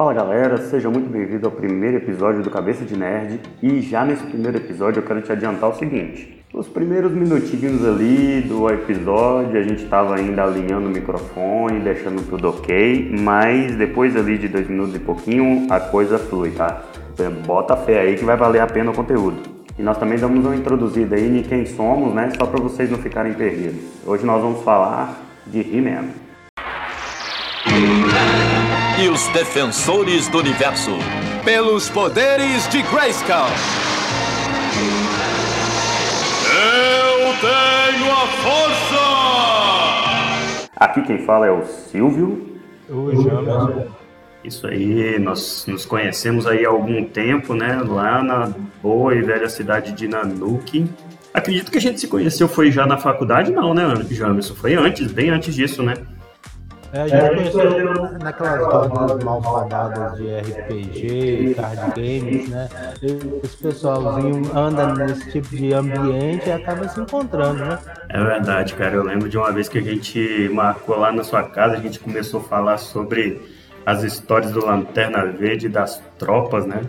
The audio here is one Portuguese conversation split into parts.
Fala galera, seja muito bem-vindo ao primeiro episódio do Cabeça de Nerd. E já nesse primeiro episódio eu quero te adiantar o seguinte: os primeiros minutinhos ali do episódio a gente estava ainda alinhando o microfone, deixando tudo ok, mas depois ali de dois minutos e pouquinho a coisa flui, tá? Bota fé aí que vai valer a pena o conteúdo. E nós também damos uma introduzida aí em quem somos, né? Só para vocês não ficarem perdidos. Hoje nós vamos falar de He-Man. E os defensores do universo. Pelos poderes de Grayskull. Eu tenho a força! Aqui quem fala é o Silvio. O Jamerson. Isso aí, nós nos conhecemos aí há algum tempo, né? Lá na boa e velha cidade de Nanuki. Acredito que a gente se conheceu foi já na faculdade, não, né, Jamerson? Foi antes, bem antes disso, né? É, a gente conheceu naquelas rodas malfadadas de RPG, card games, né? Esse pessoalzinho anda nesse tipo de ambiente e acaba se encontrando, né? É verdade, cara. Eu lembro de uma vez que a gente marcou lá na sua casa, a gente começou a falar sobre as histórias do Lanterna Verde das tropas, né?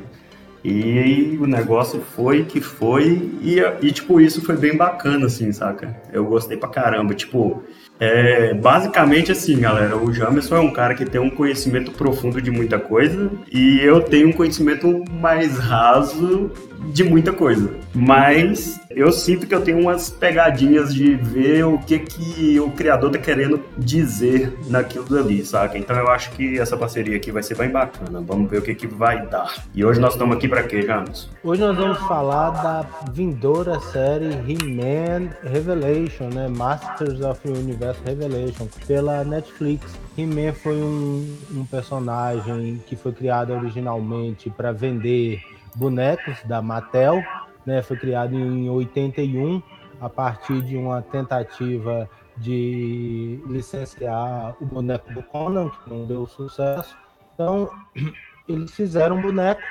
E o negócio foi que foi, e, e tipo, isso foi bem bacana, assim, saca? Eu gostei pra caramba. Tipo, é, basicamente assim, galera, o Jamerson é um cara que tem um conhecimento profundo de muita coisa, e eu tenho um conhecimento mais raso de muita coisa. Mas eu sinto que eu tenho umas pegadinhas de ver o que, que o criador tá querendo dizer naquilo ali, saca? Então eu acho que essa parceria aqui vai ser bem bacana. Vamos ver o que, que vai dar. E hoje nós estamos aqui para quê, James? Hoje nós vamos falar da vindoura série He-Man Revelation, né? Masters of the Universe Revelation, pela Netflix. He-Man foi um, um personagem que foi criado originalmente para vender bonecos da Mattel, né? Foi criado em 81 a partir de uma tentativa de licenciar o boneco do Conan, que não deu sucesso. Então, eles fizeram um boneco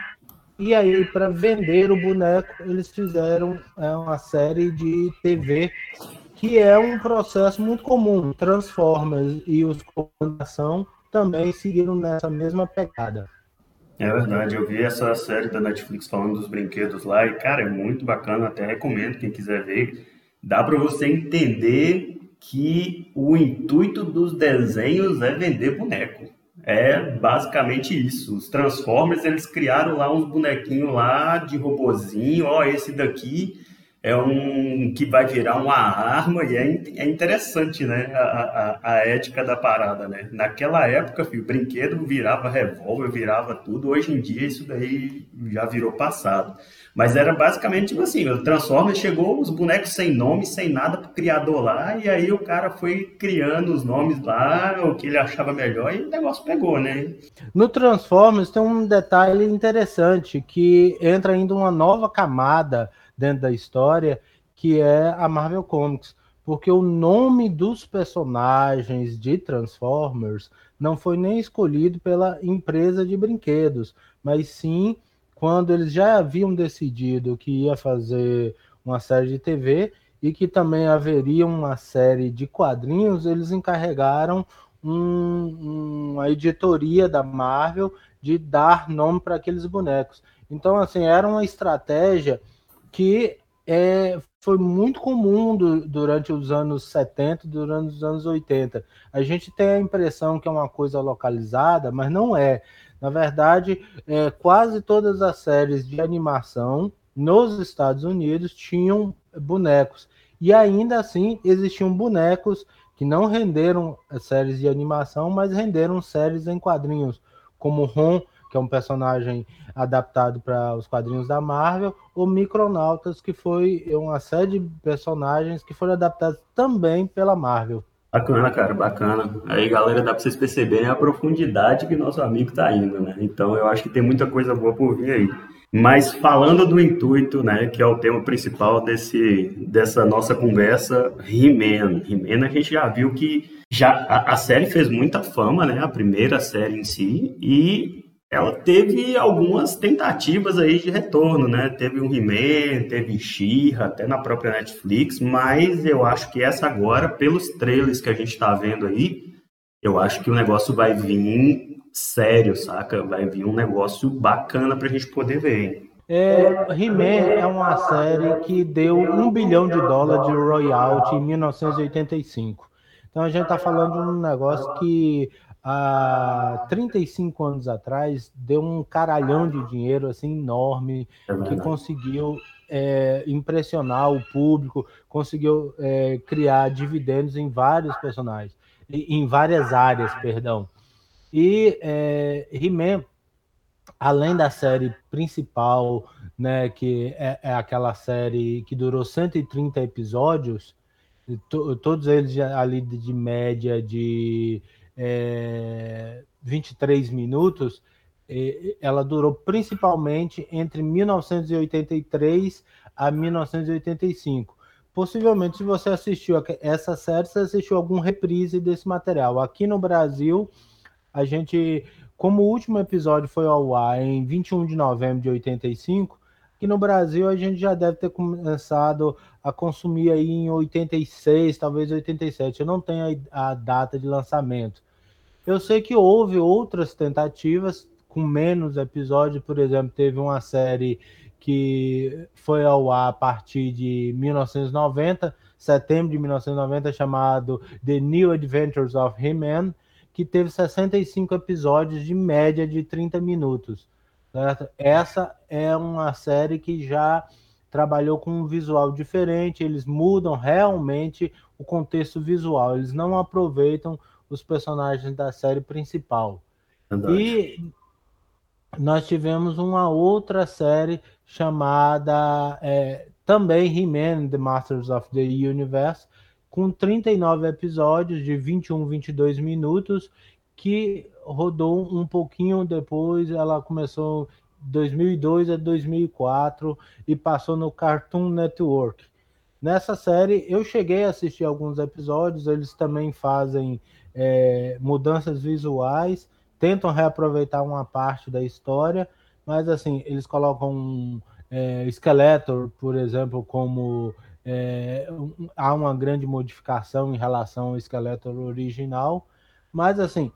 e aí para vender o boneco, eles fizeram é, uma série de TV que é um processo muito comum. Transformers e os comandação também seguiram nessa mesma pegada. É verdade, eu vi essa série da Netflix falando dos brinquedos lá e, cara, é muito bacana, até recomendo quem quiser ver. Dá para você entender que o intuito dos desenhos é vender boneco. É basicamente isso. Os Transformers, eles criaram lá uns bonequinhos lá de robozinho, ó, esse daqui é um que vai virar uma arma e é, é interessante, né? A, a, a, ética da parada, né? Naquela época, filho, brinquedo virava revólver, virava tudo. Hoje em dia isso daí já virou passado. Mas era basicamente tipo assim, o Transformers chegou os bonecos sem nome, sem nada pro criador lá, e aí o cara foi criando os nomes lá, o que ele achava melhor, e o negócio pegou, né? No Transformers tem um detalhe interessante, que entra ainda uma nova camada dentro da história, que é a Marvel Comics. Porque o nome dos personagens de Transformers não foi nem escolhido pela empresa de brinquedos, mas sim quando eles já haviam decidido que ia fazer uma série de TV e que também haveria uma série de quadrinhos, eles encarregaram um, uma editoria da Marvel de dar nome para aqueles bonecos. Então, assim, era uma estratégia que é, foi muito comum do, durante os anos 70, durante os anos 80. A gente tem a impressão que é uma coisa localizada, mas não é. Na verdade, é, quase todas as séries de animação nos Estados Unidos tinham bonecos. E ainda assim existiam bonecos que não renderam séries de animação, mas renderam séries em quadrinhos, como Ron, que é um personagem adaptado para os quadrinhos da Marvel, ou Micronautas, que foi uma série de personagens que foram adaptados também pela Marvel. Bacana, cara, bacana. Aí, galera, dá para vocês perceberem a profundidade que nosso amigo tá indo, né? Então, eu acho que tem muita coisa boa por vir aí. Mas falando do intuito, né, que é o tema principal desse, dessa nossa conversa, He-Man. He-Man a gente já viu que já a, a série fez muita fama, né, a primeira série em si, e ela teve algumas tentativas aí de retorno, né? Teve um He-Man, teve she até na própria Netflix, mas eu acho que essa agora, pelos trailers que a gente está vendo aí, eu acho que o negócio vai vir sério, saca? Vai vir um negócio bacana pra gente poder ver. É, He-Man é uma série que deu um bilhão de dólares de royalty em 1985. Então a gente está falando de um negócio que há 35 anos atrás deu um caralhão de dinheiro assim enorme é que conseguiu é, impressionar o público, conseguiu é, criar dividendos em vários personagens, em várias áreas, perdão. E é, He-Man além da série principal, né, que é, é, aquela série que durou 130 episódios, to, todos eles ali de, de média de é, 23 minutos, ela durou principalmente entre 1983 a 1985. Possivelmente, se você assistiu essa série, você assistiu algum reprise desse material. Aqui no Brasil, a gente como o último episódio foi ao ar em 21 de novembro de 85, que no Brasil a gente já deve ter começado a consumir aí em 86, talvez 87. Eu não tenho a, data de lançamento. Eu sei que houve outras tentativas com menos episódios, por exemplo, teve uma série que foi ao ar a partir de 1990, setembro de 1990, chamado The New Adventures of He-Man, que teve 65 episódios de média de 30 minutos. Certo? Essa é uma série que já trabalhou com um visual diferente, eles mudam realmente o contexto visual, eles não aproveitam os personagens da série principal. Verdade. E nós tivemos uma outra série chamada é, também He-Man The Masters of the Universe, com 39 episódios de 21, 22 minutos, que rodou um pouquinho depois, ela começou 2002 a 2004 e passou no Cartoon Network. Nessa série eu cheguei a assistir alguns episódios, eles também fazem é, mudanças visuais, tentam reaproveitar uma parte da história, mas assim, eles colocam é, Skeletor, por exemplo, como é, há uma grande modificação em relação ao esqueleto original, mas assim,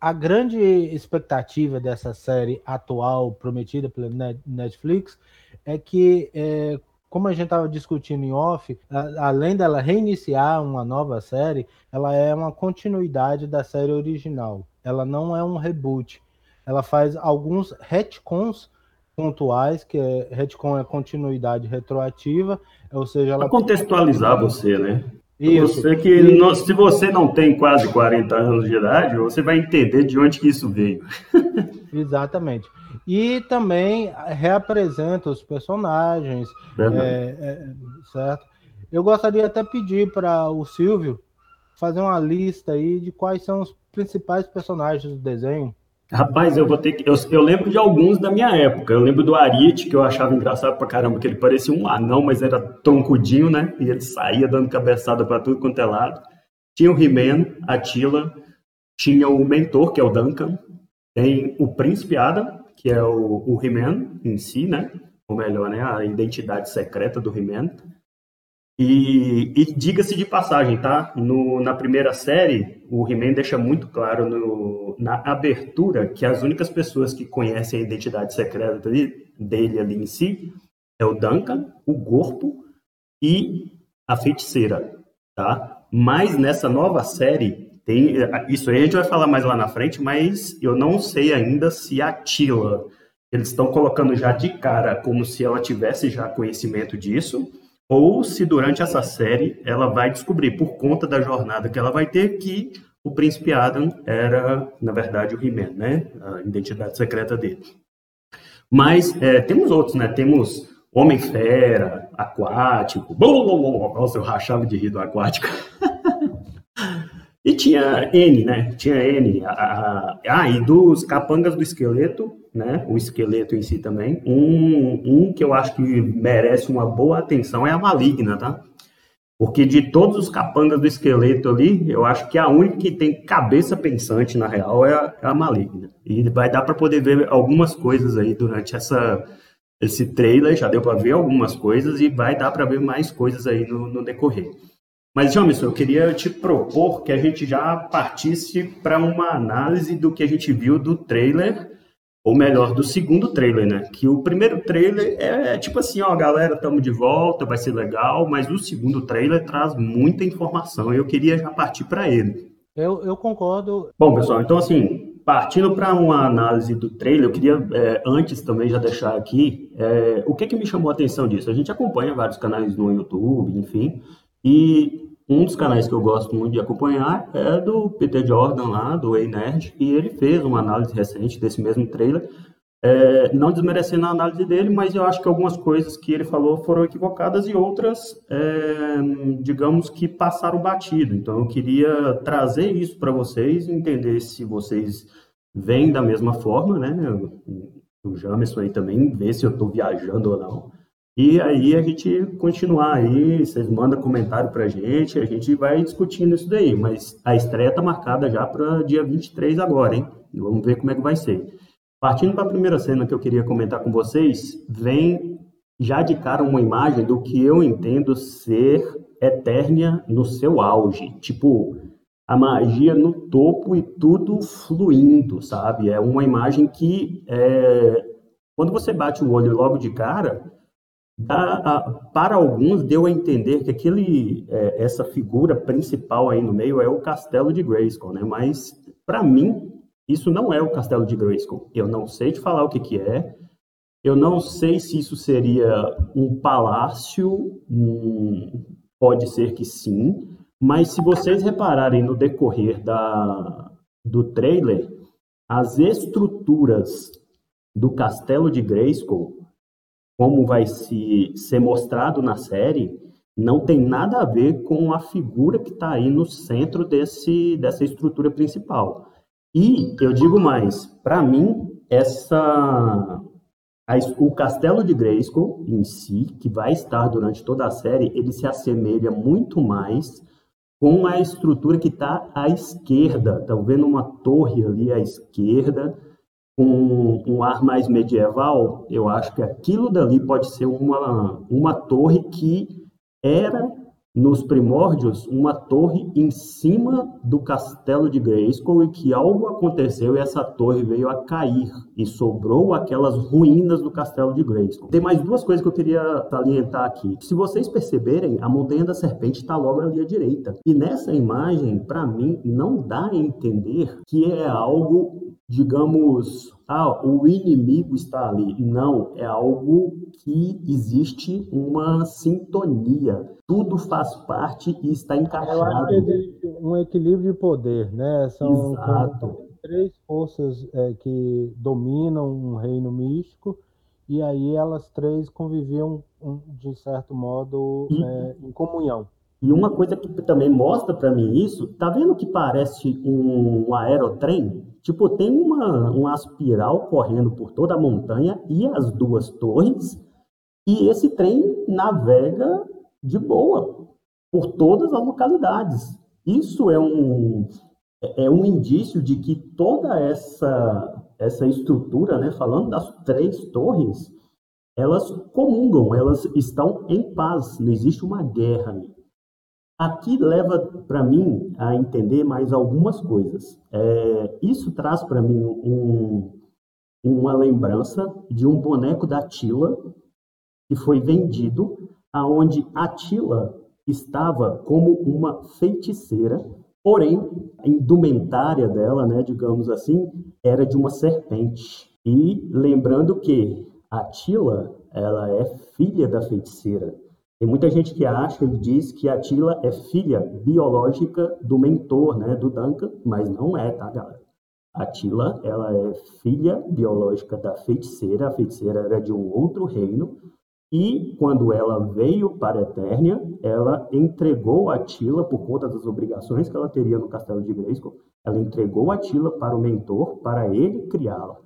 a grande expectativa dessa série atual prometida pela Netflix é que, é, como a gente estava discutindo em off, a, além dela reiniciar uma nova série, ela é uma continuidade da série original. Ela não é um reboot. Ela faz alguns retcons pontuais, que é retcon é continuidade retroativa, ou seja, ela... Pra contextualizar você, né? Isso. Você que não, se você não tem quase 40 anos de idade, você vai entender de onde que isso veio. Exatamente. E também reapresenta os personagens, é, é, certo? Eu gostaria até pedir para o Silvio fazer uma lista aí de quais são os principais personagens do desenho. Rapaz, eu vou ter que. Eu, eu, lembro de alguns da minha época. Eu lembro do Ariete, que eu achava engraçado pra caramba, que ele parecia um anão, mas era troncudinho, né? E ele saía dando cabeçada para tudo quanto é lado. Tinha o He-Man, a Tila, tinha o mentor, que é o Duncan, tem o Príncipe Adam, que é o, o He-Man em si, né? Ou melhor, né? A identidade secreta do He-Man. E, e diga-se de passagem, tá? No, na primeira série, o He-Man deixa muito claro no, na abertura que as únicas pessoas que conhecem a identidade secreta dele, dele ali em si é o Duncan, o Corpo e a feiticeira, tá? Mas nessa nova série tem isso aí a gente vai falar mais lá na frente, mas eu não sei ainda se a Tila eles estão colocando já de cara como se ela tivesse já conhecimento disso ou se durante essa série ela vai descobrir, por conta da jornada que ela vai ter, que o príncipe Adam era, na verdade, o He-Man, né? A identidade secreta dele. Mas é, temos outros, né? Temos Homem-Fera, Aquático. Nossa, eu rachava de rir do Aquático. E tinha N, né? Tinha N. Ah, e dos capangas do esqueleto, né? O esqueleto em si também. Um, um que eu acho que merece uma boa atenção é a maligna, tá? Porque de todos os capangas do esqueleto ali, eu acho que a única que tem cabeça pensante, na real, é a, é a maligna. E vai dar para poder ver algumas coisas aí durante essa, esse trailer, já deu para ver algumas coisas e vai dar para ver mais coisas aí no, no decorrer. Mas, Jamerson, eu queria te propor que a gente já partisse para uma análise do que a gente viu do trailer, ou melhor, do segundo trailer, né? Que o primeiro trailer é, é tipo assim, ó, galera, estamos de volta, vai ser legal, mas o segundo trailer traz muita informação e eu queria já partir para ele. Eu, eu concordo. Bom, pessoal, então assim, partindo para uma análise do trailer, eu queria é, antes também já deixar aqui é, o que, que me chamou a atenção disso. A gente acompanha vários canais no YouTube, enfim, e um dos canais que eu gosto muito de acompanhar é do Peter Jordan lá, do Ei Nerd, e ele fez uma análise recente desse mesmo trailer, é, não desmerecendo a análise dele, mas eu acho que algumas coisas que ele falou foram equivocadas e outras, é, digamos que passaram batido. Então eu queria trazer isso para vocês, entender se vocês veem da mesma forma, né? O Jamerson aí também, ver se eu estou viajando ou não. E aí a gente continuar aí, vocês mandam comentário pra gente, a gente vai discutindo isso daí. Mas a estreia tá marcada já para dia 23 agora, hein? Vamos ver como é que vai ser. Partindo para a primeira cena que eu queria comentar com vocês, vem já de cara uma imagem do que eu entendo ser Eternia no seu auge. Tipo, a magia no topo e tudo fluindo, sabe? É uma imagem que, é... quando você bate o olho logo de cara, para alguns deu a entender que aquele, é, essa figura principal aí no meio é o castelo de Grayskull, né? Mas para mim isso não é o castelo de Grayskull. Eu não sei te falar o que, que é. Eu não sei se isso seria um palácio. Hum, pode ser que sim. Mas se vocês repararem no decorrer da, do trailer, as estruturas do castelo de Grayskull como vai se ser mostrado na série, não tem nada a ver com a figura que está aí no centro desse, dessa estrutura principal. E eu digo mais, para mim, essa a, o castelo de Grayskull em si, que vai estar durante toda a série, ele se assemelha muito mais com a estrutura que está à esquerda. Estão vendo uma torre ali à esquerda, um, um ar mais medieval, eu acho que aquilo dali pode ser uma, uma torre que era nos primórdios, uma torre em cima do castelo de Grayskull e que algo aconteceu e essa torre veio a cair e sobrou aquelas ruínas do castelo de Grayskull. Tem mais duas coisas que eu queria salientar aqui. Se vocês perceberem, a Montanha da Serpente está logo ali à direita. E nessa imagem, para mim, não dá a entender que é algo digamos, ah, o inimigo está ali. Não, é algo que existe uma sintonia. Tudo faz parte e está encaixado. Eu acho que existe um equilíbrio de poder, né? São três forças é, que dominam um reino místico e aí elas três conviviam de certo modo e, é, em comunhão. E uma coisa que também mostra para mim isso, tá vendo que parece um aerotrem? Tipo, tem uma, uma espiral correndo por toda a montanha e as duas torres, e esse trem navega de boa por todas as localidades. Isso é um, é um indício de que toda essa, essa estrutura, né, falando das três torres, elas comungam, elas estão em paz, não existe uma guerra ali. Aqui leva para mim a entender mais algumas coisas. É, isso traz para mim um, uma lembrança de um boneco da Tila que foi vendido, aonde a Tila estava como uma feiticeira, porém a indumentária dela, né, digamos assim, era de uma serpente. E lembrando que a Tila, ela é filha da feiticeira. Tem muita gente que acha e diz que a Tila é filha biológica do mentor, né, do Duncan, mas não é, tá, galera? A Tila, ela é filha biológica da feiticeira, a feiticeira era de um outro reino, e quando ela veio para Eternia, ela entregou a Tila, por conta das obrigações que ela teria no castelo de Grayskull, ela entregou a Tila para o mentor, para ele criá-la.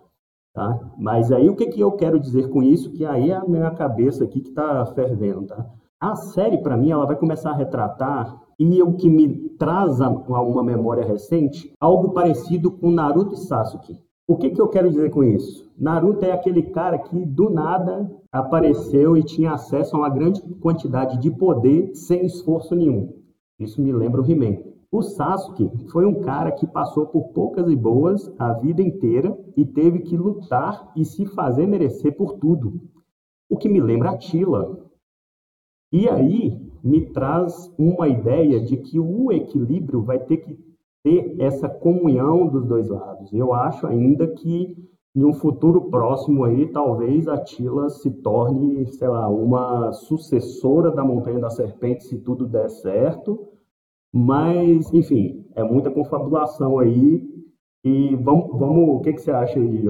Tá? Mas aí o que, que eu quero dizer com isso? Que aí é a minha cabeça aqui que está fervendo. Tá? A série, para mim, ela vai começar a retratar, e o que me traz a uma memória recente, algo parecido com Naruto e Sasuke. O que, que eu quero dizer com isso? Naruto é aquele cara que do nada apareceu e tinha acesso a uma grande quantidade de poder sem esforço nenhum. Isso me lembra o He-Man. O Sasuke foi um cara que passou por poucas e boas a vida inteira e teve que lutar e se fazer merecer por tudo. O que me lembra a Tila. E aí me traz uma ideia de que o equilíbrio vai ter que ter essa comunhão dos dois lados. Eu acho ainda que em um futuro próximo aí, talvez a Tila se torne, sei lá, uma sucessora da Montanha da Serpente, se tudo der certo. Mas, enfim, é muita confabulação aí. E vamos, vamos o que, que você acha aí,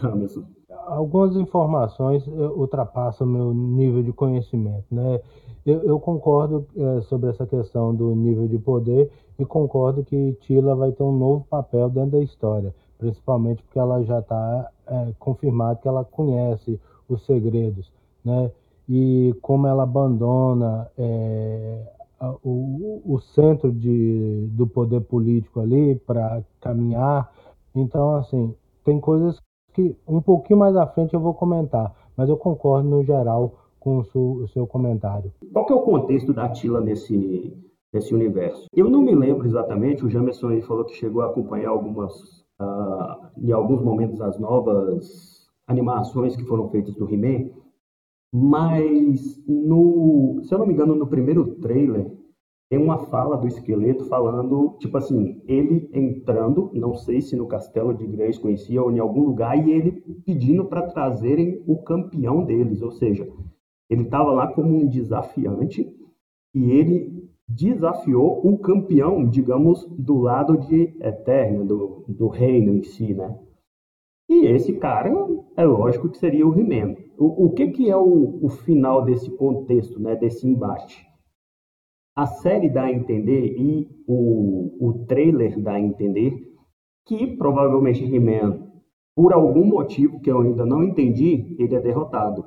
Jamerson? Algumas informações eh, ultrapassam meu nível de conhecimento, né? Eu, eu concordo é, sobre essa questão do nível de poder e concordo que Tila vai ter um novo papel dentro da história principalmente porque ela já está é, confirmado que ela conhece os segredos, né? E como ela abandona é, o, o centro de, do poder político ali para caminhar, então assim tem coisas que um pouquinho mais à frente eu vou comentar, mas eu concordo no geral com o seu, o seu comentário. Qual que é o contexto da Tila nesse nesse universo? Eu não me lembro exatamente. O Jamerson aí falou que chegou a acompanhar algumas uh, em alguns momentos as novas animações que foram feitas do He-Man, mas no, se eu não me engano, no primeiro trailer tem uma fala do esqueleto falando, tipo assim, ele entrando, não sei se no castelo de Grace conhecia ou em algum lugar, e ele pedindo para trazerem o campeão deles, ou seja, ele estava lá como um desafiante e ele desafiou o campeão, digamos, do lado de Eterna, do, do reino em si, né? E esse cara, é lógico que seria o He-Man. O, o, que, que é o, o final desse contexto, né, desse embate? A série dá a entender e o, o trailer dá a entender que provavelmente He-Man, por algum motivo que eu ainda não entendi, ele é derrotado.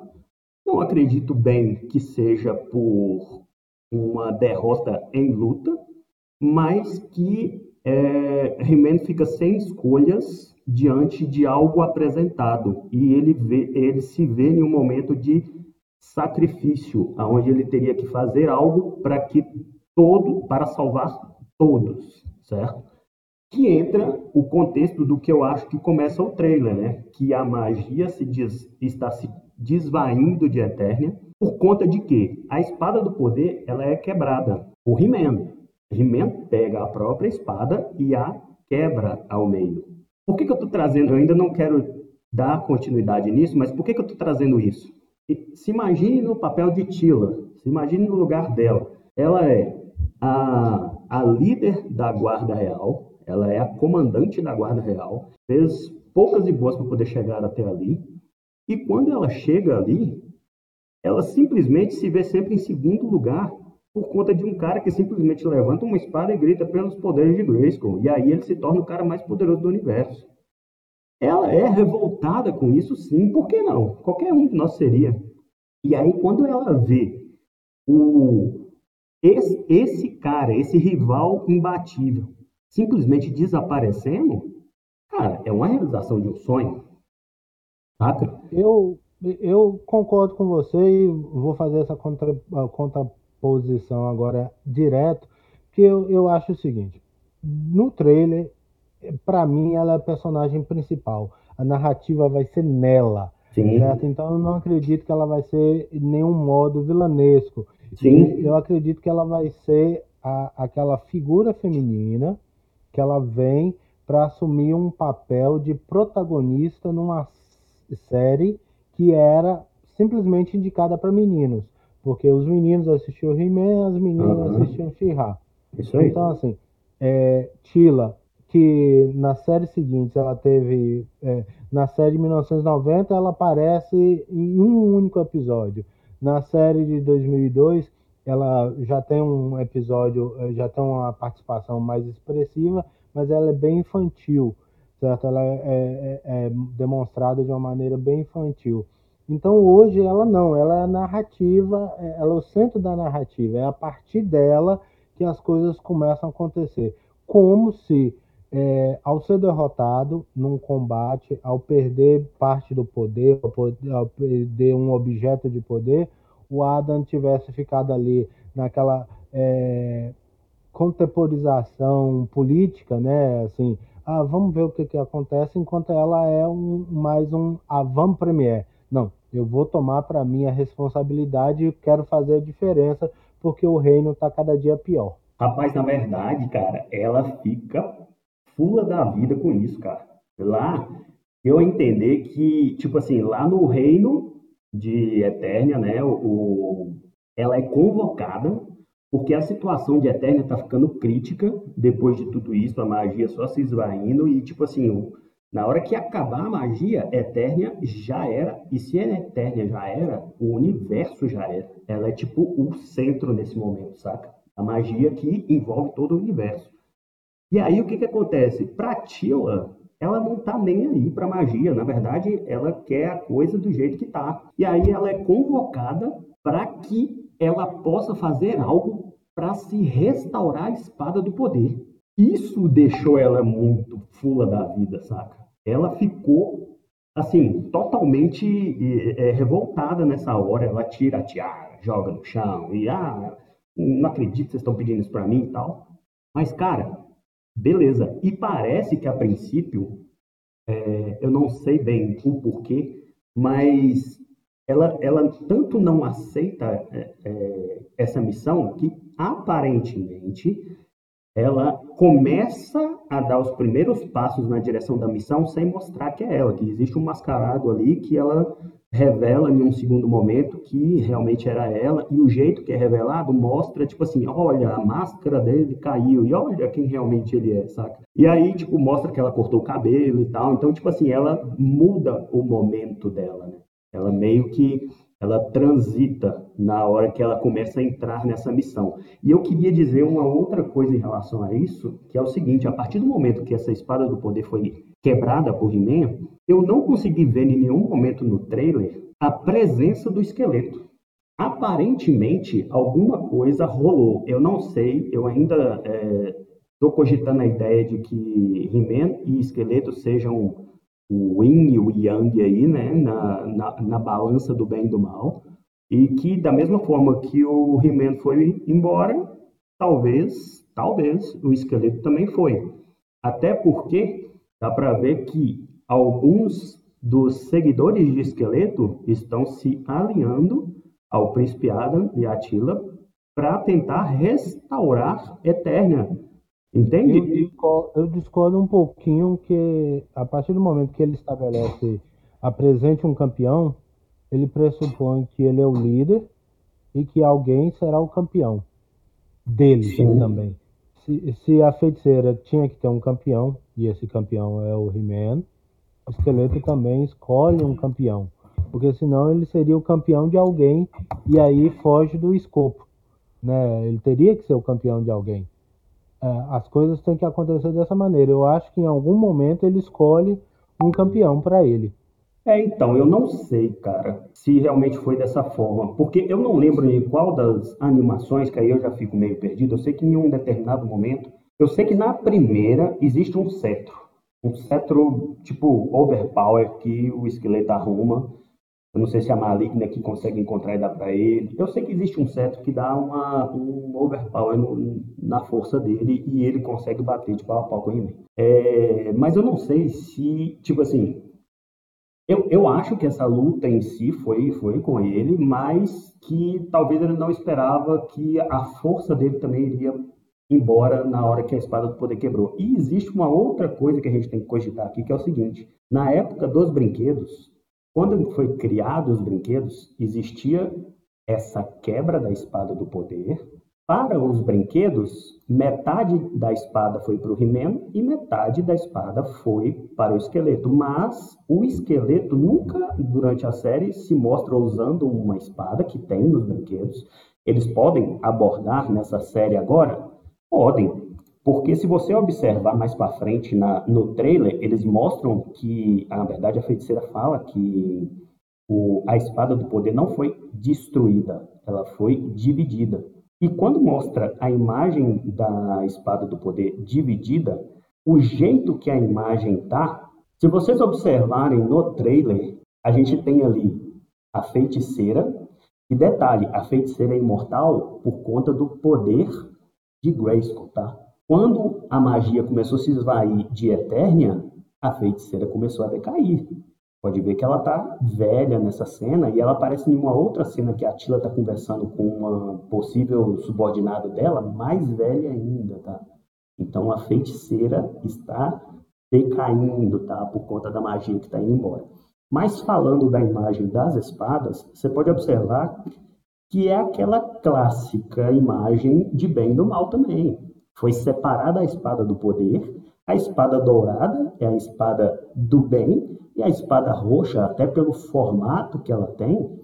Não acredito bem que seja por uma derrota em luta, mas que é, He-Man fica sem escolhas diante de algo apresentado e ele, vê, ele se vê em um momento de sacrifício, aonde ele teria que fazer algo para que todo, para salvar todos, certo? Que entra o contexto do que eu acho que começa o trailer, né? Que a magia se diz, está se desvaindo de Eternia por conta de que a espada do poder ela é quebrada. O He-Man. He-Man pega a própria espada e a quebra ao meio. Por que, que eu estou trazendo? Eu ainda não quero dar continuidade nisso, mas por que, que eu estou trazendo isso? Se imagine no papel de Tila, se imagine no lugar dela. Ela é a, a líder da Guarda Real, ela é a comandante da Guarda Real, fez poucas e boas para poder chegar até ali. E quando ela chega ali, ela simplesmente se vê sempre em segundo lugar por conta de um cara que simplesmente levanta uma espada e grita pelos poderes de Grayskull. E aí ele se torna o cara mais poderoso do universo. Ela é revoltada com isso, sim, por que não? Qualquer um de nós seria. E aí, quando ela vê o, esse, esse cara, esse rival imbatível, simplesmente desaparecendo, cara, é uma realização de um sonho. Eu, eu concordo com você e vou fazer essa contra, contraposição agora direto, que eu, eu acho o seguinte, no trailer, para mim ela é a personagem principal, a narrativa vai ser nela, Sim. certo? Então eu não acredito que ela vai ser em nenhum modo vilanesco. Sim. Eu acredito que ela vai ser a, aquela figura feminina que ela vem para assumir um papel de protagonista numa série que era simplesmente indicada para meninos, porque os meninos assistiam He-Man, as meninas uhum. assistiam She-Ra. Então, assim, é, Tila, que na série seguinte ela teve. É, na série de 1990 ela aparece em um único episódio. Na série de 2002 ela já tem um episódio, é, já tem uma participação mais expressiva, mas ela é bem infantil certo? Ela é, é, é, demonstrada de uma maneira bem infantil. Então hoje ela não, ela é a narrativa, é, ela é o centro da narrativa, é a partir dela que as coisas começam a acontecer. Como se é, ao ser derrotado num combate, ao perder parte do poder, ao, poder, ao perder um objeto de poder, o Adam tivesse ficado ali naquela é, contemporização política, né? Assim, ah, vamos ver o que, que acontece, enquanto ela é um, mais um avant-premier. Não, eu vou tomar para mim a responsabilidade e quero fazer a diferença, porque o reino está cada dia pior. Rapaz, na verdade, cara, ela fica fula da vida com isso, cara. Lá, eu entender que, tipo assim, lá no reino de Eternia, né, o, ela é convocada porque a situação de Eternia tá ficando crítica depois de tudo isso, a magia só se esvaindo e, tipo assim, na hora que acabar a magia, Eternia já era. E se a Eternia já era, o universo já era. Ela é tipo o centro nesse momento, saca? A magia que envolve todo o universo. E aí o que que acontece? Pra Tila, ela não tá nem aí pra magia. Na verdade, ela quer a coisa do jeito que tá. E aí ela é convocada para que ela possa fazer algo para se restaurar a espada do poder. Isso deixou ela muito fula da vida, saca? Ela ficou, assim, totalmente é, revoltada nessa hora. Ela tira a tiara, joga no chão e, ah, não acredito que vocês estão pedindo isso para mim e tal. Mas, cara, beleza. E parece que a princípio, é, eu não sei bem o porquê, mas ela, ela tanto não aceita é, é, essa missão que aparentemente ela começa a dar os primeiros passos na direção da missão sem mostrar que é ela, que existe um mascarado ali que ela revela em um segundo momento que realmente era ela, e o jeito que é revelado mostra, tipo assim, olha, a máscara dele caiu, e olha quem realmente ele é, saca? E aí, tipo, mostra que ela cortou o cabelo e tal, então, tipo assim, ela muda o momento dela, né? Ela meio que ela transita na hora que ela começa a entrar nessa missão. E eu queria dizer uma outra coisa em relação a isso, que é o seguinte, a partir do momento que essa espada do poder foi quebrada por He-Man, eu não consegui ver em nenhum momento no trailer a presença do esqueleto. Aparentemente, alguma coisa rolou. Eu não sei, eu ainda estou é, cogitando a ideia de que He-Man e esqueleto sejam o yin e o yang aí, né, na, na, na, balança do bem e do mal, e que da mesma forma que o He-Man foi embora, talvez, talvez o esqueleto também foi. Até porque dá para ver que alguns dos seguidores de esqueleto estão se alinhando ao príncipe Adam e Atila para tentar restaurar Eternia, Entende? Eu discordo, eu discordo um pouquinho que a partir do momento que ele estabelece apresente um campeão, ele pressupõe que ele é o líder e que alguém será o campeão dele Sim. também. Se, se, a feiticeira tinha que ter um campeão, e esse campeão é o He-Man, esqueleto também escolhe um campeão. Porque senão ele seria o campeão de alguém e aí foge do escopo. Né? Ele teria que ser o campeão de alguém. É, as coisas têm que acontecer dessa maneira. Eu acho que em algum momento ele escolhe um campeão para ele. É, então, eu não sei, cara, se realmente foi dessa forma, porque eu não lembro de qual das animações, que aí eu já fico meio perdido. Eu sei que em um determinado momento, eu sei que na primeira existe um cetro, um cetro tipo overpower que o esqueleto arruma eu não sei se a Maligna que consegue encontrar e dar para ele. Eu sei que existe um cetro que dá uma, um overpower no, na força dele e ele consegue bater de pau a pau com o é, Mas eu não sei se, tipo assim, eu, eu acho que essa luta em si foi, foi com ele, mas que talvez ele não esperava que a força dele também iria embora na hora que a espada do poder quebrou. E existe uma outra coisa que a gente tem que cogitar aqui, que é o seguinte: na época dos brinquedos, quando foi criado os brinquedos, existia essa quebra da espada do poder. Para os brinquedos, metade da espada foi para o He-Man e metade da espada foi para o esqueleto. Mas o esqueleto nunca, durante a série, se mostra usando uma espada que tem nos brinquedos. Eles podem abordar nessa série agora? Podem, porque se você observar mais para frente na, no trailer, eles mostram que, na verdade, a feiticeira fala que o, a espada do poder não foi destruída, ela foi dividida. E quando mostra a imagem da espada do poder dividida, o jeito que a imagem tá, se vocês observarem no trailer, a gente tem ali a feiticeira, e detalhe, a feiticeira é imortal por conta do poder de Grayskull, tá? Quando a magia começou a se esvair de Eternia, a feiticeira começou a decair. Pode ver que ela tá velha nessa cena e ela aparece em uma outra cena que a Tila tá conversando com uma possível subordinada dela, mais velha ainda, tá? Então a feiticeira está decaindo, tá? Por conta da magia que está indo embora. Mas falando da imagem das espadas, você pode observar que é aquela clássica imagem de bem e do mal também. Foi separada a espada do poder, a espada dourada é a espada do bem, e a espada roxa, até pelo formato que ela tem,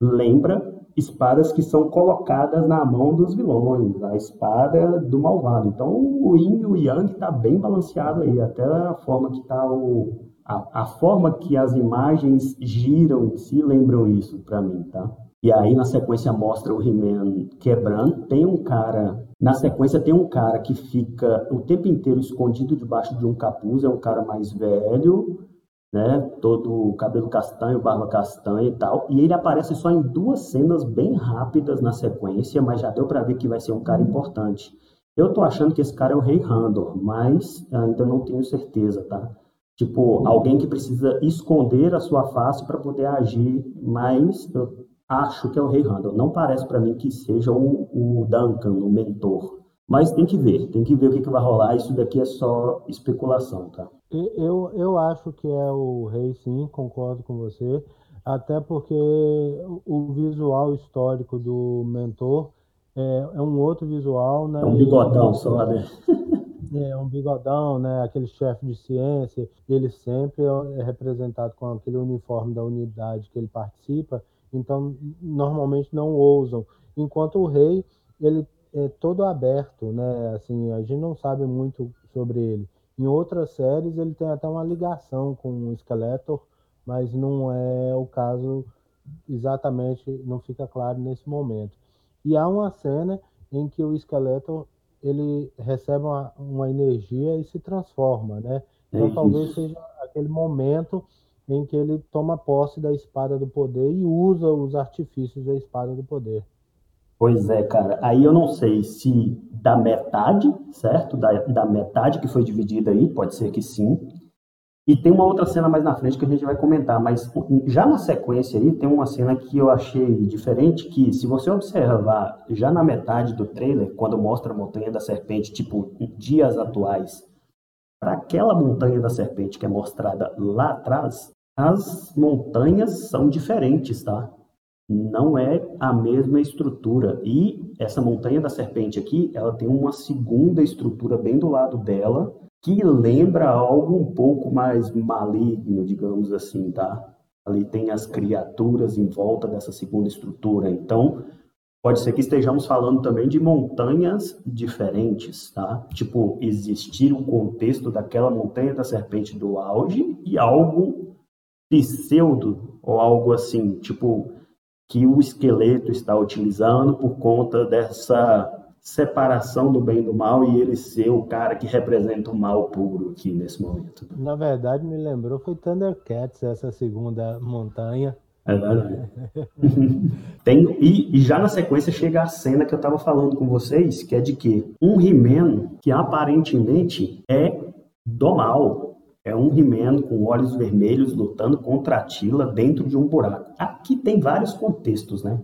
lembra espadas que são colocadas na mão dos vilões, a espada do malvado. Então o yin e o yang está bem balanceado aí, até a forma que está o a, a, forma que as imagens giram em si lembram isso para mim, tá? E aí na sequência mostra o He-Man quebrando, tem um cara, na sequência tem um cara que fica o tempo inteiro escondido debaixo de um capuz, é um cara mais velho, né? Todo cabelo castanho, barba castanha e tal. E ele aparece só em duas cenas bem rápidas na sequência, mas já deu para ver que vai ser um cara importante. Eu tô achando que esse cara é o Rei Randor, mas ainda não tenho certeza, tá? Tipo, alguém que precisa esconder a sua face para poder agir, mas eu acho que é o Rei Randall. Não parece para mim que seja o, o, Duncan, o mentor. Mas tem que ver, tem que ver o que, que vai rolar. Isso daqui é só especulação, tá? Eu, eu acho que é o rei, sim, concordo com você. Até porque o visual histórico do mentor é, é um outro visual, né? É um bigodão só, né? é um bigodão, né? Aquele chefe de ciência, ele sempre é representado com aquele uniforme da unidade que ele participa, então normalmente não ousam. Enquanto o rei, ele é todo aberto, né? Assim, a gente não sabe muito sobre ele. Em outras séries ele tem até uma ligação com o Skeletor, mas não é o caso exatamente, não fica claro nesse momento. E há uma cena em que o Skeletor ele recebe uma, uma energia e se transforma, né? Então é talvez seja aquele momento em que ele toma posse da espada do poder e usa os artifícios da espada do poder. Pois é, cara. Aí eu não sei se da metade, certo? Da, da metade que foi dividida aí, pode ser que sim. E tem uma outra cena mais na frente que a gente vai comentar, mas já na sequência aí tem uma cena que eu achei diferente, que se você observar já na metade do trailer, quando mostra a Montanha da Serpente, tipo, dias atuais, para aquela Montanha da Serpente que é mostrada lá atrás, as montanhas são diferentes, tá? não é a mesma estrutura. E essa montanha da serpente aqui, ela tem uma segunda estrutura bem do lado dela, que lembra algo um pouco mais maligno, digamos assim, tá? Ali tem as criaturas em volta dessa segunda estrutura. Então, pode ser que estejamos falando também de montanhas diferentes, tá? Tipo, existir o contexto daquela montanha da serpente do auge e algo pseudo ou algo assim, tipo que o esqueleto está utilizando por conta dessa separação do bem e do mal e ele ser o cara que representa o mal puro aqui nesse momento. Na verdade, me lembrou foi Thundercats, essa segunda montanha. É verdade. Tem, e, e, já na sequência chega a cena que eu estava falando com vocês, que é de que um He-Man que aparentemente é do mal, é um He-Man com olhos vermelhos lutando contra a Tila dentro de um buraco. Aqui tem vários contextos, né?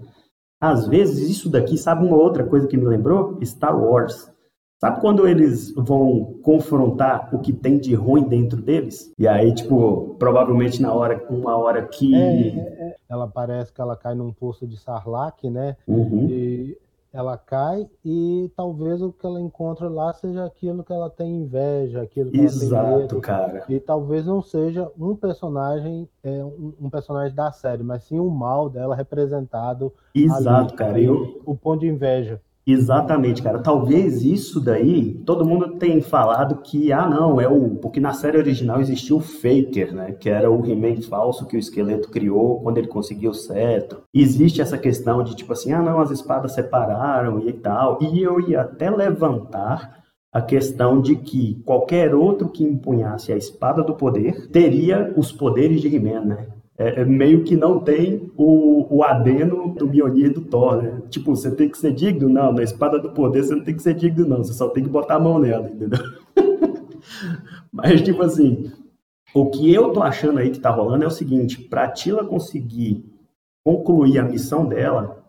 Às vezes, isso daqui, sabe uma outra coisa que me lembrou? Star Wars. Sabe quando eles vão confrontar o que tem de ruim dentro deles? E aí, tipo, provavelmente na hora, uma hora que. É, é, é. Ela parece que ela cai num poço de Sarlacc, né? Uhum. E ela cai e talvez o que ela encontra lá seja aquilo que ela tem inveja, aquilo que Exato, ela tem medo. cara. E talvez não seja um personagem, é, um, um, personagem da série, mas sim o mal dela representado. Exato, ali, cara. Eu... O ponto de inveja. Exatamente, cara. Talvez isso daí, todo mundo tem falado que, ah, não, é o. Porque na série original existiu o Faker, né? Que era o He-Man falso que o esqueleto criou quando ele conseguiu o cetro. Existe essa questão de tipo assim, ah, não, as espadas separaram e tal. E eu ia até levantar a questão de que qualquer outro que empunhasse a espada do poder teria os poderes de He-Man, né? É, é meio que não tem o, o adeno do Mjolnir do Thor, né? Tipo, você tem que ser digno? Não, na espada do poder você não tem que ser digno, não. Você só tem que botar a mão nela, entendeu? Mas, tipo assim, o que eu tô achando aí que tá rolando é o seguinte: pra Tila conseguir concluir a missão dela,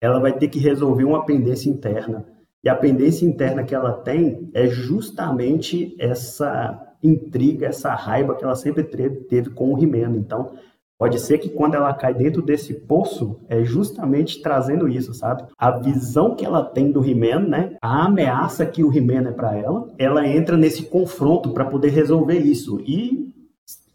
ela vai ter que resolver uma pendência interna. E a pendência interna que ela tem é justamente essa intriga, essa raiva que ela sempre teve, teve com o Rimeno. Então, Pode ser que quando ela cai dentro desse poço, é justamente trazendo isso, sabe? A visão que ela tem do He-Man, né? A ameaça que o He-Man é para ela, ela entra nesse confronto para poder resolver isso. E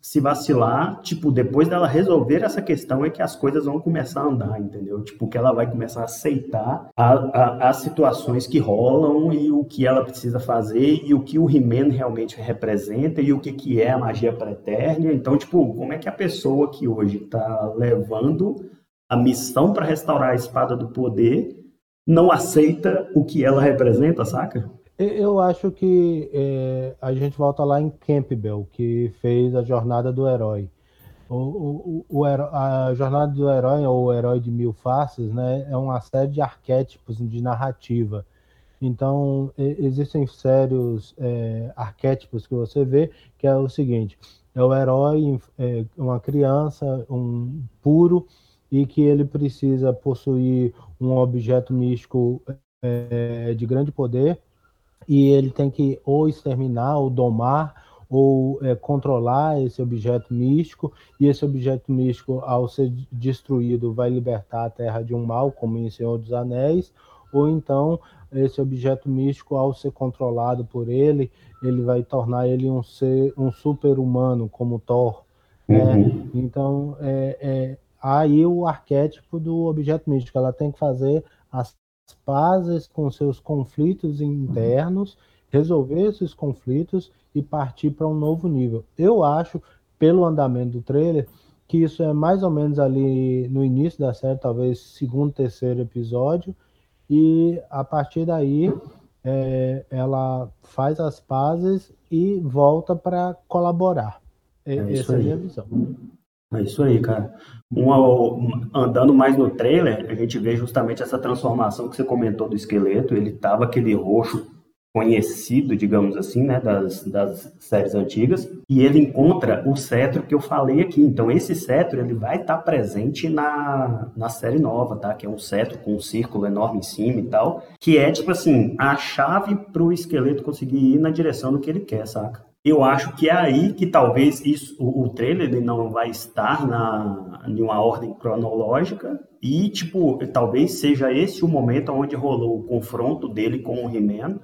se vacilar, tipo, depois dela resolver essa questão é que as coisas vão começar a andar, entendeu? Tipo, que ela vai começar a aceitar a, a, as situações que rolam e o que ela precisa fazer e o que o He-Man realmente representa e o que, que é a magia pré-eterna. Então, tipo, como é que a pessoa que hoje está levando a missão para restaurar a espada do poder não aceita o que ela representa, saca? Eu acho que é, a gente volta lá em Campbell, que fez a jornada do herói. O, o, o, a jornada do herói, ou o herói de mil faces, né, é uma série de arquétipos de narrativa. Então, existem sérios é, arquétipos que você vê, que é o seguinte: é o herói, é, uma criança, um puro, e que ele precisa possuir um objeto místico é, de grande poder e ele tem que ou exterminar, ou domar, ou é, controlar esse objeto místico, e esse objeto místico, ao ser destruído, vai libertar a Terra de um mal, como em Senhor dos Anéis, ou então esse objeto místico, ao ser controlado por ele, ele vai tornar ele um ser, um super-humano, como Thor. Né? Uhum. Então, é, é, aí o arquétipo do objeto místico, ela tem que fazer as pazes com seus conflitos internos, resolver esses conflitos e partir para um novo nível. Eu acho, pelo andamento do trailer, que isso é mais ou menos ali no início da série, talvez segundo, terceiro episódio, e a partir daí é, ela faz as pazes e volta para colaborar. É, Essa é a minha visão. É isso aí, cara. Andando mais no trailer, a gente vê justamente essa transformação que você comentou do esqueleto. Ele tava aquele roxo conhecido, digamos assim, né, das, das séries antigas, e ele encontra o cetro que eu falei aqui. Então, esse cetro ele vai estar tá presente na, na série nova, tá? Que é um cetro com um círculo enorme em cima e tal, que é tipo assim a chave para o esqueleto conseguir ir na direção do que ele quer, saca? Eu acho que é aí que talvez isso, o, o trailer ele não vai estar na, em uma ordem cronológica e, tipo, talvez seja esse o momento onde rolou o confronto dele com o He-Man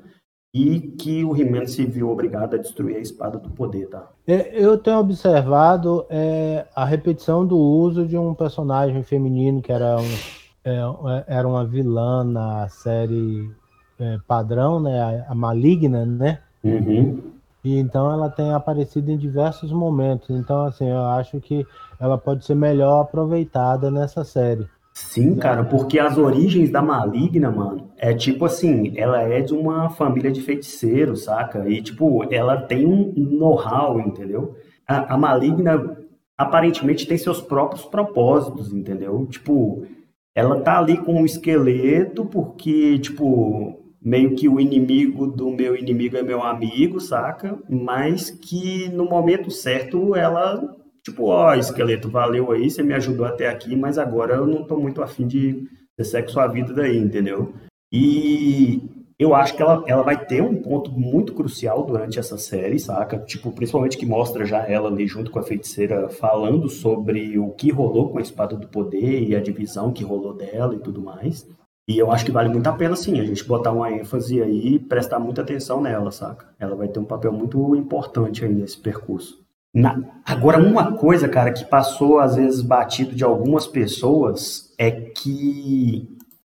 e que o He-Man se viu obrigado a destruir a espada do poder, tá? É, eu tenho observado é, a repetição do uso de um personagem feminino que era, um, é, era uma vilã na série é, padrão, né? A, a Maligna, né? Uhum. E então ela tem aparecido em diversos momentos. Então, assim, eu acho que ela pode ser melhor aproveitada nessa série. Sim, cara, porque as origens da Maligna, mano, é tipo assim, ela é de uma família de feiticeiros, saca? E, tipo, ela tem um know-how, entendeu? A, a Maligna aparentemente tem seus próprios propósitos, entendeu? Tipo, ela tá ali com um esqueleto porque, tipo, meio que o inimigo do meu inimigo é meu amigo, saca? Mas que no momento certo ela, tipo, ó, oh, esqueleto, valeu aí, você me ajudou até aqui, mas agora eu não tô muito afim de ter sexo a vida daí, entendeu? E eu acho que ela, ela vai ter um ponto muito crucial durante essa série, saca? Tipo, principalmente que mostra já ela ali junto com a feiticeira falando sobre o que rolou com a espada do poder e a divisão que rolou dela e tudo mais. E eu acho que vale muito a pena, sim, a gente botar uma ênfase aí e prestar muita atenção nela, saca? Ela vai ter um papel muito importante aí nesse percurso. Na... Agora, uma coisa, cara, que passou às vezes batido de algumas pessoas é que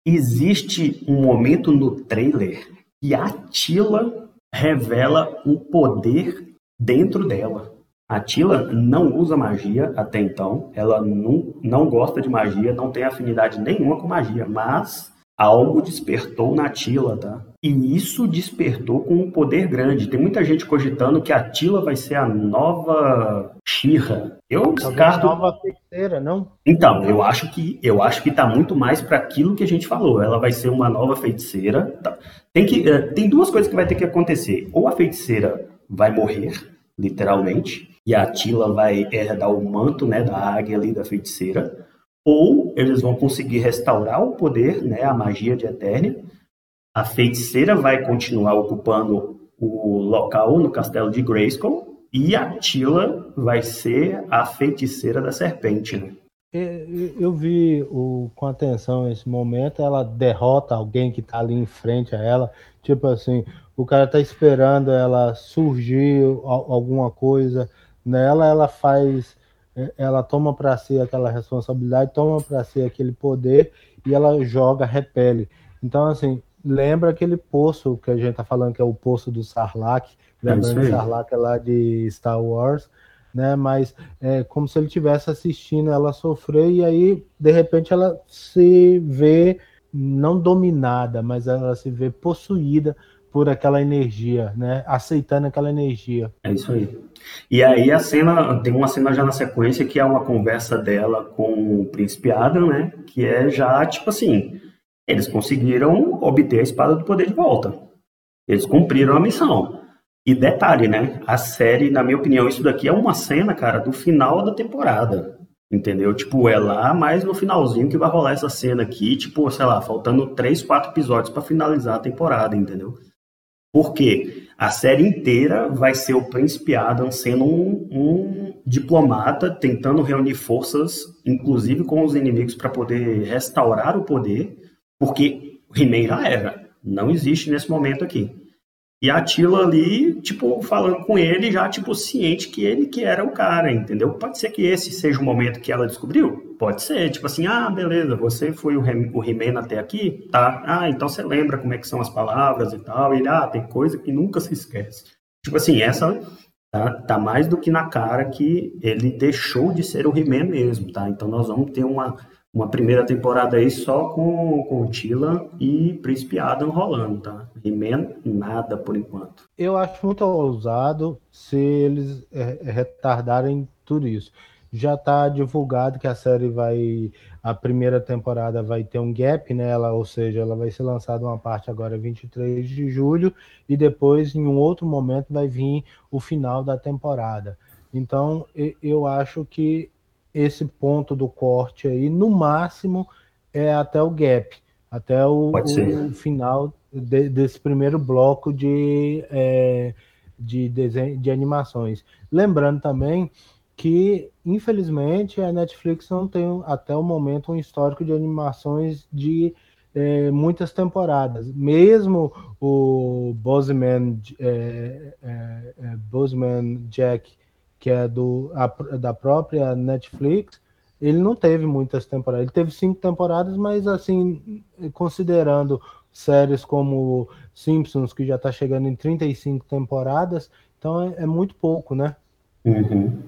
existe um momento no trailer que a Tila revela um poder dentro dela. A Tila não usa magia até então, ela não, não gosta de magia, não tem afinidade nenhuma com magia, mas algo despertou na Tila, tá? E isso despertou com um poder grande. Tem muita gente cogitando que a Tila vai ser a nova Shira. Eu descarto. nova feiticeira, não? Então, eu acho que eu acho que tá muito mais para aquilo que a gente falou. Ela vai ser uma nova feiticeira. Tá. Tem que uh, tem duas coisas que vai ter que acontecer. Ou a feiticeira vai morrer, literalmente, e a Tila vai herdar o manto, né, da águia ali da feiticeira ou eles vão conseguir restaurar o poder, né, a magia de Eternia. A feiticeira vai continuar ocupando o local no castelo de Grayskull e a Tila vai ser a feiticeira da serpente, né? Eu vi o, com atenção esse momento, ela derrota alguém que está ali em frente a ela, tipo assim, o cara está esperando ela surgir alguma coisa nela, ela faz é, ela toma para si aquela responsabilidade, toma para si aquele poder e ela joga, repele. Então, assim, lembra aquele poço que a gente tá falando que é o poço do Sarlacc, lembrando que Sarlacc é lá de Star Wars, né? Mas é como se ele tivesse assistindo ela sofrer e aí de repente ela se vê não dominada, mas ela se vê possuída por aquela energia, né? Aceitando aquela energia. É isso aí. E aí a cena, tem uma cena já na sequência que é uma conversa dela com o príncipe Adam, né? Que é já tipo assim, eles conseguiram obter a espada do poder de volta. Eles cumpriram a missão. E detalhe, né? A série, na minha opinião, isso daqui é uma cena, cara, do final da temporada. Entendeu? Tipo, é lá mais no finalzinho que vai rolar essa cena aqui, tipo, sei lá, faltando três, quatro episódios para finalizar a temporada, entendeu? Porque a série inteira vai ser o Príncipe Adam sendo um, um diplomata, tentando reunir forças, inclusive com os inimigos, para poder restaurar o poder, porque o He-Man já era. Não existe nesse momento aqui. E a Tila ali, tipo, falando com ele, já, tipo, ciente que ele que era o cara, entendeu? Pode ser que esse seja o momento que ela descobriu? Pode ser, tipo assim, ah, beleza, você foi o, He-Man até aqui? Tá. Ah, então você lembra como é que são as palavras e tal. E ele, ah, tem coisa que nunca se esquece. Tipo assim, essa tá, tá mais do que na cara que ele deixou de ser o He-Man mesmo, tá? Então nós vamos ter uma uma primeira temporada aí só com, com Tila e Príncipe Adam rolando, tá? He-Man, nada por enquanto. Eu acho muito ousado se eles é, retardarem tudo isso. Já está divulgado que a série vai. A primeira temporada vai ter um gap nela, ou seja, ela vai ser lançada uma parte agora 23 de julho, e depois, em um outro momento, vai vir o final da temporada. Então, eu acho que esse ponto do corte aí, no máximo, é até o gap, até o, o final de, desse primeiro bloco de, é, de, desenho, de animações. Lembrando também que, infelizmente, a Netflix não tem, até o momento, um histórico de animações de é, muitas temporadas. Mesmo o Bozeman, é, é, é Bozeman Jack que é do, a, da própria Netflix, ele não teve muitas temporadas. Ele teve cinco temporadas, mas assim, considerando séries como Simpsons, que já está chegando em 35 temporadas, então é, é muito pouco, né? Uhum.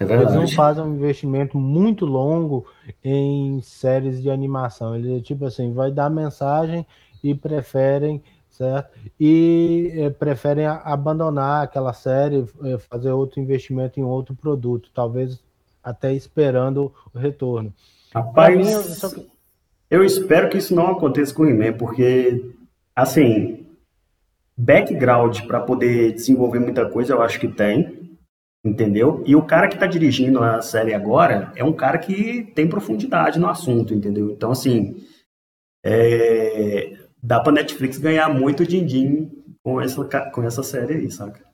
É Eles não fazem um investimento muito longo em séries de animação. Eles, tipo assim, vai dar mensagem e preferem certo? E é, preferem abandonar aquela série, é, fazer outro investimento em outro produto, talvez até esperando o retorno. Rapaz, mim, eu, só... eu, espero que isso não aconteça com o He-Man, porque, assim, background para poder desenvolver muita coisa eu acho que tem, entendeu? E o cara que está dirigindo a série agora é um cara que tem profundidade no assunto, entendeu? Então, assim, é, dá pra Netflix ganhar muito din-din com essa, com essa série aí, saca?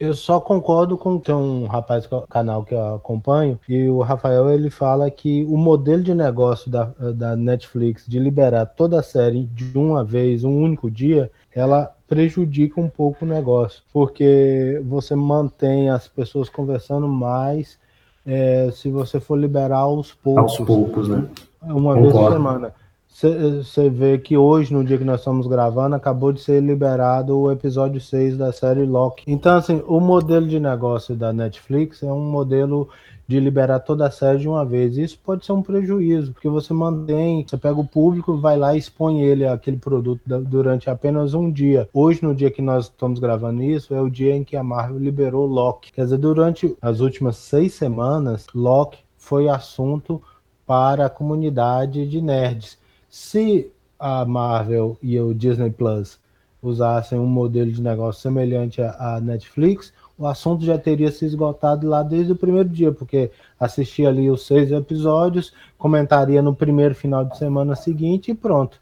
Eu só concordo com tem um rapaz canal que eu acompanho e o Rafael ele fala que o modelo de negócio da, da Netflix de liberar toda a série de uma vez, um único dia, ela prejudica um pouco o negócio, porque você mantém as pessoas conversando mais é, se você for liberar aos poucos. Aos poucos, né? Uma Concordo. vez por semana. Você vê que hoje, no dia que nós estamos gravando, acabou de ser liberado o episódio 6 da série Loki. Então, assim, o modelo de negócio da Netflix é um modelo de liberar toda a série de uma vez. Isso pode ser um prejuízo, porque você mantém, você pega o público, vai lá e expõe ele aquele produto durante apenas um dia. Hoje, no dia que nós estamos gravando isso, é o dia em que a Marvel liberou Loki. Quer dizer, durante as últimas seis semanas, Loki foi assunto para a comunidade de nerds. Se a Marvel e o Disney Plus usassem um modelo de negócio semelhante à Netflix, o assunto já teria se esgotado lá desde o primeiro dia, porque assistia ali os seis episódios, comentaria no primeiro final de semana seguinte e pronto.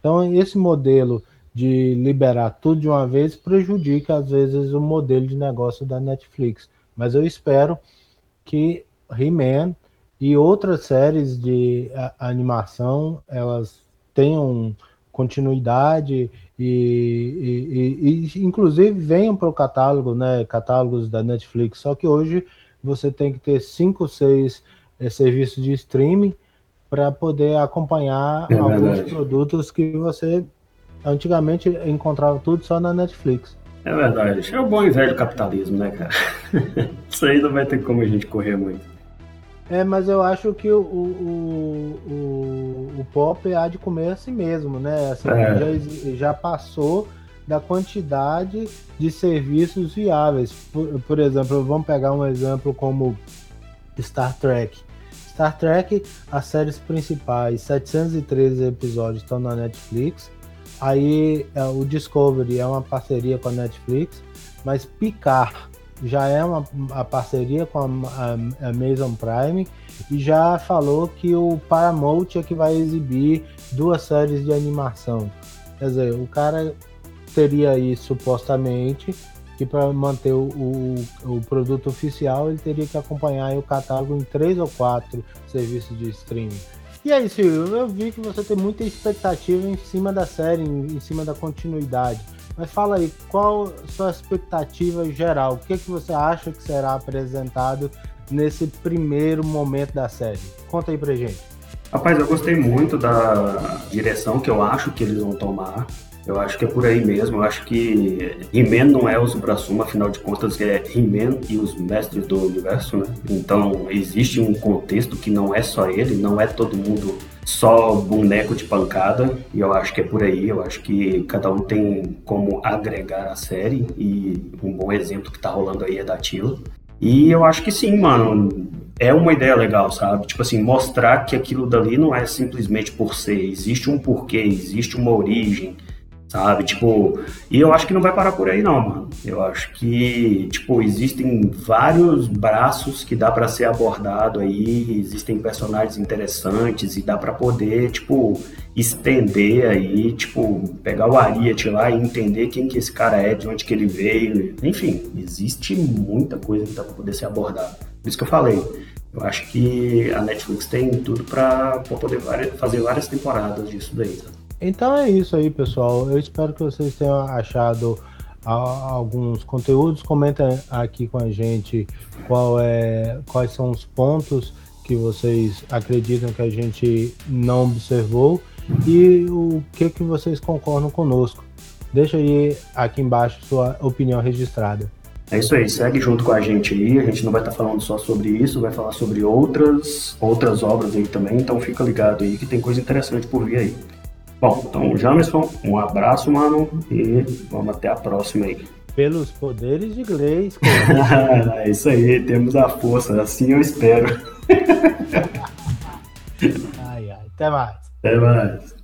Então, esse modelo de liberar tudo de uma vez prejudica, às vezes, o modelo de negócio da Netflix. Mas eu espero que He-Man e outras séries de animação elas tenham continuidade e, e, e inclusive venham para o catálogo, né, catálogos da Netflix. Só que hoje você tem que ter cinco, seis é, serviços de streaming para poder acompanhar é alguns verdade. produtos que você antigamente encontrava tudo só na Netflix. É verdade. É o bom e velho capitalismo, né, cara? Isso aí não vai ter como a gente correr muito. É, mas eu acho que o, o, o, o pop há de comer assim mesmo, né? Assim, é. já, já passou da quantidade de serviços viáveis. Por, por, exemplo, vamos pegar um exemplo como Star Trek. Star Trek, as séries principais, 713 episódios estão na Netflix. Aí é, o Discovery é uma parceria com a Netflix, mas Picard já é uma, parceria com a, a, Amazon Prime e já falou que o Paramount é que vai exibir duas séries de animação. Quer dizer, o cara teria aí supostamente que para manter o, o, o, produto oficial ele teria que acompanhar o catálogo em três ou quatro serviços de streaming. E aí, Silvio, eu vi que você tem muita expectativa em cima da série, em, em cima da continuidade. Mas fala aí, qual sua expectativa geral? O que, é que você acha que será apresentado nesse primeiro momento da série? Conta aí pra gente. Rapaz, eu gostei muito da direção que eu acho que eles vão tomar. Eu acho que é por aí mesmo. Eu acho que He-Man não é o supra-sumo, afinal de contas é He-Man e os mestres do universo, né? Então existe um contexto que não é só ele, não é todo mundo só boneco de pancada, e eu acho que é por aí, eu acho que cada um tem como agregar a série, e um bom exemplo que tá rolando aí é da Tila. E eu acho que sim, mano, é uma ideia legal, sabe? Tipo assim, mostrar que aquilo dali não é simplesmente por ser, existe um porquê, existe uma origem, sabe? Tipo, e eu acho que não vai parar por aí não, mano. Eu acho que, tipo, existem vários braços que dá para ser abordado aí, existem personagens interessantes e dá para poder, tipo, estender aí, tipo, pegar o Ariat lá e entender quem que esse cara é, de onde que ele veio. Enfim, existe muita coisa que dá para poder ser abordada. Por isso que eu falei, eu acho que a Netflix tem tudo para poder fazer várias temporadas disso daí, tá? Então é isso aí, pessoal. Eu espero que vocês tenham achado alguns conteúdos. Comentem aqui com a gente qual é, quais são os pontos que vocês acreditam que a gente não observou e o que que vocês concordam conosco. Deixa aí aqui embaixo sua opinião registrada. É isso aí, segue junto com a gente aí. A gente não vai estar falando só sobre isso, vai falar sobre outras outras obras aí também. Então fica ligado aí que tem coisa interessante por vir aí. Bom, então, Jamerson, um abraço, mano, e vamos até a próxima aí. Pelos poderes de inglês. é isso aí, temos a força, assim eu espero. ai, ai, até mais. Até mais.